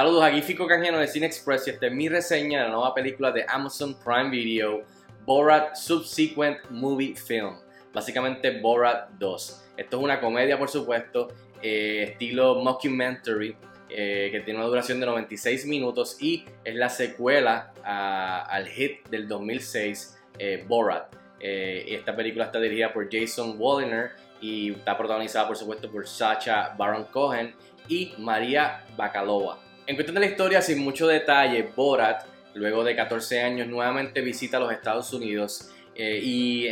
Saludos, aquí Fico Canjeno de Cine Express y esta es mi reseña de la nueva película de Amazon Prime Video, Borat Subsequent Movie Film. Básicamente Borat 2. Esto es una comedia, por supuesto, eh, estilo mockumentary, eh, que tiene una duración de 96 minutos y es la secuela al hit del 2006, eh, Borat. esta película está dirigida por Jason Walliner y está protagonizada, por supuesto, por Sacha Baron Cohen y María Bakalova. En cuestión de la historia, sin mucho detalle, Borat, luego de 14 años, nuevamente visita los Estados Unidos eh, y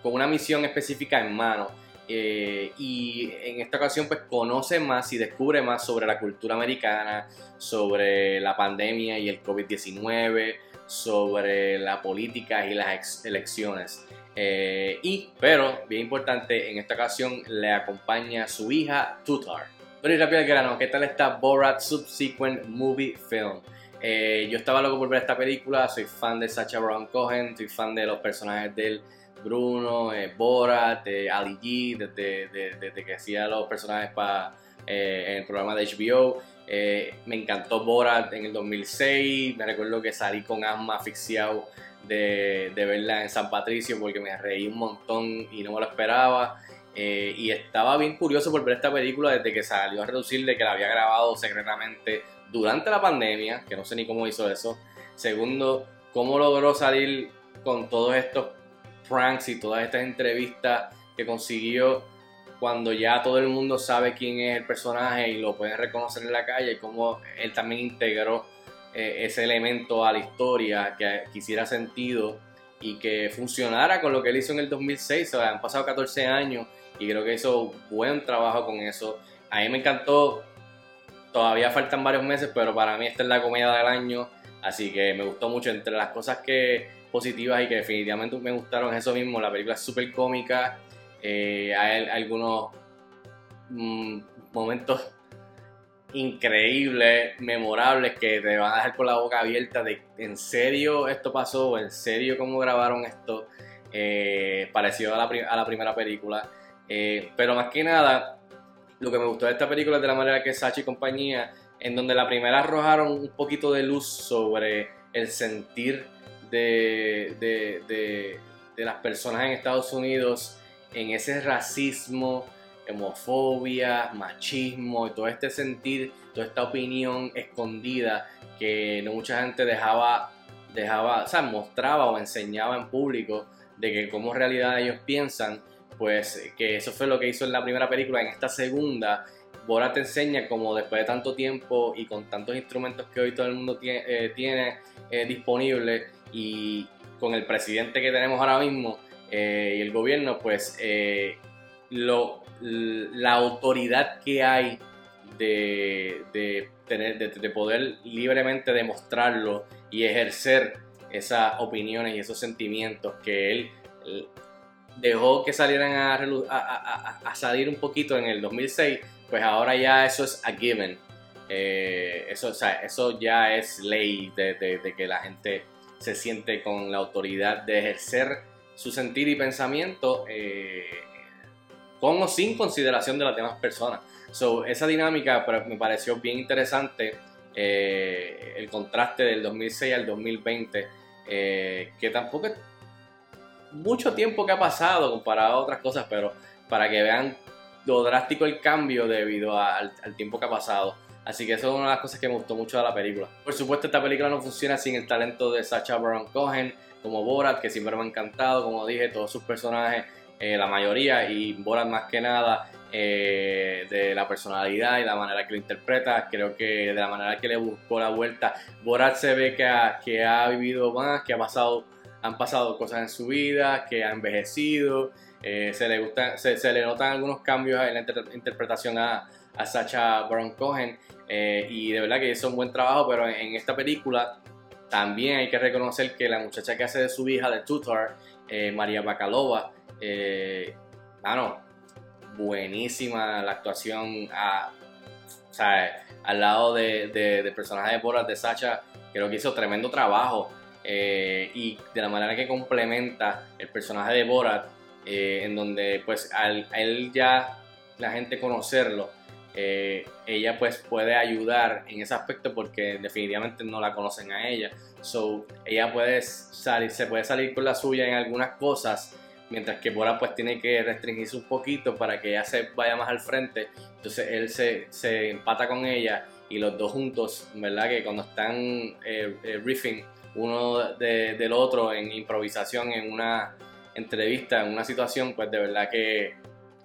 con una misión específica en mano. Eh, y en esta ocasión pues conoce más y descubre más sobre la cultura americana, sobre la pandemia y el COVID-19, sobre la política y las elecciones. Eh, y, pero, bien importante, en esta ocasión le acompaña su hija Tutar. Y rápido al grano, ¿qué tal está Borat Subsequent Movie Film? Eh, yo estaba loco por ver esta película, soy fan de Sacha Baron Cohen, soy fan de los personajes del Bruno, eh, Borat, Ali G, desde, que hacía los personajes para eh, en el programa de HBO. me encantó Borat en el 2006, me recuerdo que salí con asma asfixiado de verla en San Patricio porque me reí un montón y no me lo esperaba. Eh, y estaba bien curioso por ver esta película desde que salió a reducir de que la había grabado secretamente durante la pandemia, que no sé ni cómo hizo eso. Segundo, cómo logró salir con todos estos pranks y todas estas entrevistas que consiguió cuando ya todo el mundo sabe quién es el personaje y lo pueden reconocer en la calle, y cómo él también integró eh, ese elemento a la historia que quisiera sentido y que funcionara con lo que él hizo en el 2006. O sea, han pasado 14 años y creo que hizo buen trabajo con eso. A mí me encantó, todavía faltan varios meses, pero para mí esta es la comedia del año, así que me gustó mucho. Entre las cosas que positivas y que definitivamente me gustaron eso mismo, la película es súper cómica, eh, hay algunos mm, momentos increíbles, memorables, que te van a dejar con la boca abierta de en serio esto pasó, en serio cómo grabaron esto, eh, parecido a la, primera película. Eh, pero más que nada, lo que me gustó de esta película es de la manera que Sachi y compañía, en donde la primera arrojaron un poquito de luz sobre el sentir de, las personas en Estados Unidos, en ese racismo, homofobia, machismo y todo este sentir, toda esta opinión escondida que no mucha gente dejaba, dejaba, o sea, mostraba o enseñaba en público de que como realidad ellos piensan pues que eso fue lo que hizo en la primera película, en esta segunda, Bora te enseña como después de tanto tiempo y con tantos instrumentos que hoy todo el mundo tiene, eh, tiene eh, disponible y con el presidente que tenemos ahora mismo eh, y el gobierno, pues lo, la autoridad que hay de, tener, de, poder libremente demostrarlo y ejercer esas opiniones y esos sentimientos que él dejó que salieran a, salir un poquito en el 2006, pues ahora ya eso es a given. Eh, eso, o sea, eso ya es ley de, que la gente se siente con la autoridad de ejercer su sentir y pensamiento eh, con o sin consideración de las demás personas. So, esa dinámica me pareció bien interesante, eh, el contraste del 2006 al 2020, que tampoco mucho tiempo que ha pasado comparado a otras cosas, pero para que vean lo drástico el cambio debido al, tiempo que ha pasado. Así que eso es una de las cosas que me gustó mucho de la película. Por supuesto, esta película no funciona sin el talento de Sacha Baron Cohen, como Borat, que siempre me ha encantado, como dije, todos sus personajes, eh, la mayoría, y Borat más que nada, eh, de la personalidad y la manera que lo interpreta, creo que de la manera que le buscó la vuelta, Borat se ve que que ha vivido más, que ha pasado han pasado cosas en su vida, que ha envejecido, eh, se, le gusta, se, le notan algunos cambios en la interpretación a, a, Sacha Baron Cohen y de verdad que hizo un buen trabajo, pero en, esta película también hay que reconocer que la muchacha que hace de su hija de Tutor, María Bakalova, bueno, buenísima la actuación al lado de, de, del personaje de Borat de Sacha, creo que hizo tremendo trabajo. Eh, y de la manera que complementa el personaje de Borat, eh, en donde pues al, a él ya la gente conocerlo, eh, ella pues puede ayudar en ese aspecto porque definitivamente no la conocen a ella. So, ella puede salir, se puede salir con la suya en algunas cosas, mientras que Bora pues tiene que restringirse un poquito para que ella se vaya más al frente. Entonces él se, se empata con ella y los dos juntos, ¿verdad? Que cuando están eh, eh, riffing uno del otro en improvisación, en una entrevista, en una situación, pues de verdad que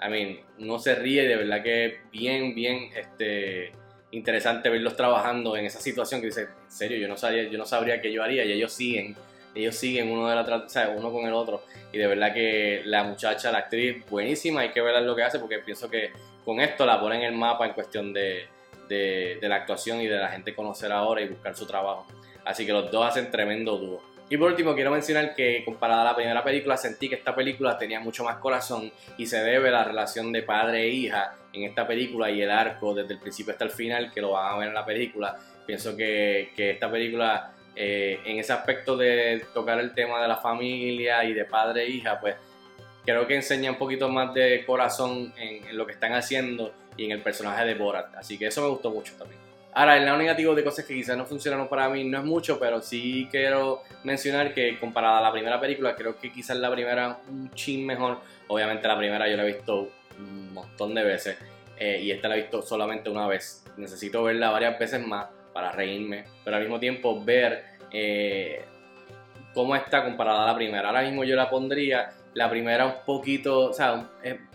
I mean, uno se ríe de verdad que bien, bien este, interesante verlos trabajando en esa situación que dice, en serio, yo no sabía, yo no sabría qué yo haría y ellos siguen, ellos siguen uno de la o uno con el otro y de verdad que la muchacha, la actriz, buenísima, hay que ver lo que hace porque pienso que con esto la ponen en el mapa en cuestión de, de, de la actuación y de la gente conocer ahora y buscar su trabajo. Así que los dos hacen tremendo dúo. Y por último, quiero mencionar que comparada a la primera película, sentí que esta película tenía mucho más corazón y se debe a la relación de padre e hija en esta película y el arco desde el principio hasta el final, que lo van a ver en la película. Pienso que, que esta película, eh, en ese aspecto de tocar el tema de la familia y de padre e hija, pues creo que enseña un poquito más de corazón en, en lo que están haciendo y en el personaje de Borat. Así que eso me gustó mucho también. Ahora, el lado negativo de cosas que quizás no funcionaron para mí no es mucho, pero sí quiero mencionar que comparada a la primera película, creo que quizás la primera un chin mejor. Obviamente la primera yo la he visto un montón de veces eh, y esta la he visto solamente una vez. Necesito verla varias veces más para reírme, pero al mismo tiempo ver eh, cómo está comparada a la primera. Ahora mismo yo la pondría, la primera un poquito, o sea,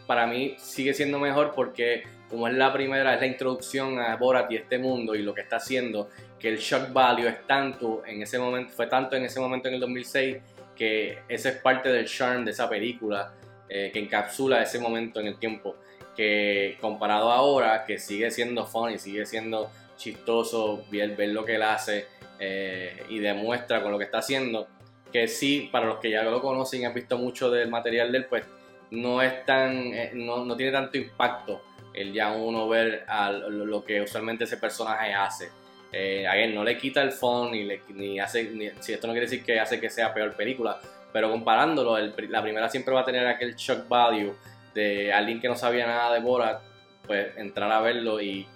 para mí sigue siendo mejor porque como es la primera, es la introducción a Borat y este mundo y lo que está haciendo, que el shock value es tanto en ese momento, fue tanto en ese momento en el 2006 que ese es parte del charm de esa película eh, que encapsula ese momento en el tiempo que comparado ahora que sigue siendo funny, sigue siendo chistoso ver, ver lo que él hace eh, y demuestra con lo que está haciendo que sí, para los que ya lo conocen y han visto mucho del material de él, pues no es tan, eh, no, no tiene tanto impacto el ya uno ver lo que usualmente ese personaje hace. Eh, a él no le quita el phone ni, le, ni hace, si esto no quiere decir que hace que sea peor película, pero comparándolo, la primera siempre va a tener aquel shock value de alguien que no sabía nada de Borat, pues entrar a verlo y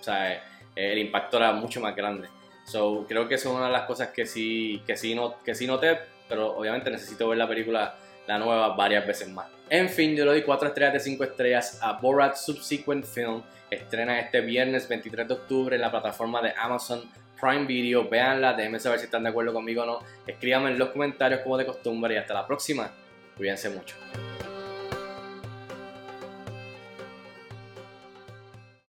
o sea, el impacto era mucho más grande. So, creo que eso es una de las cosas que sí, que sí, no, que sí noté, pero obviamente necesito ver la película, la nueva, varias veces más. En fin, yo le doy 4 estrellas de 5 estrellas a Borat Subsequent Film. Estrena este viernes 23 de octubre en la plataforma de Amazon Prime Video. Véanla, déjenme saber si están de acuerdo conmigo o no. Escríbanme en los comentarios como de costumbre y hasta la próxima. Cuídense mucho.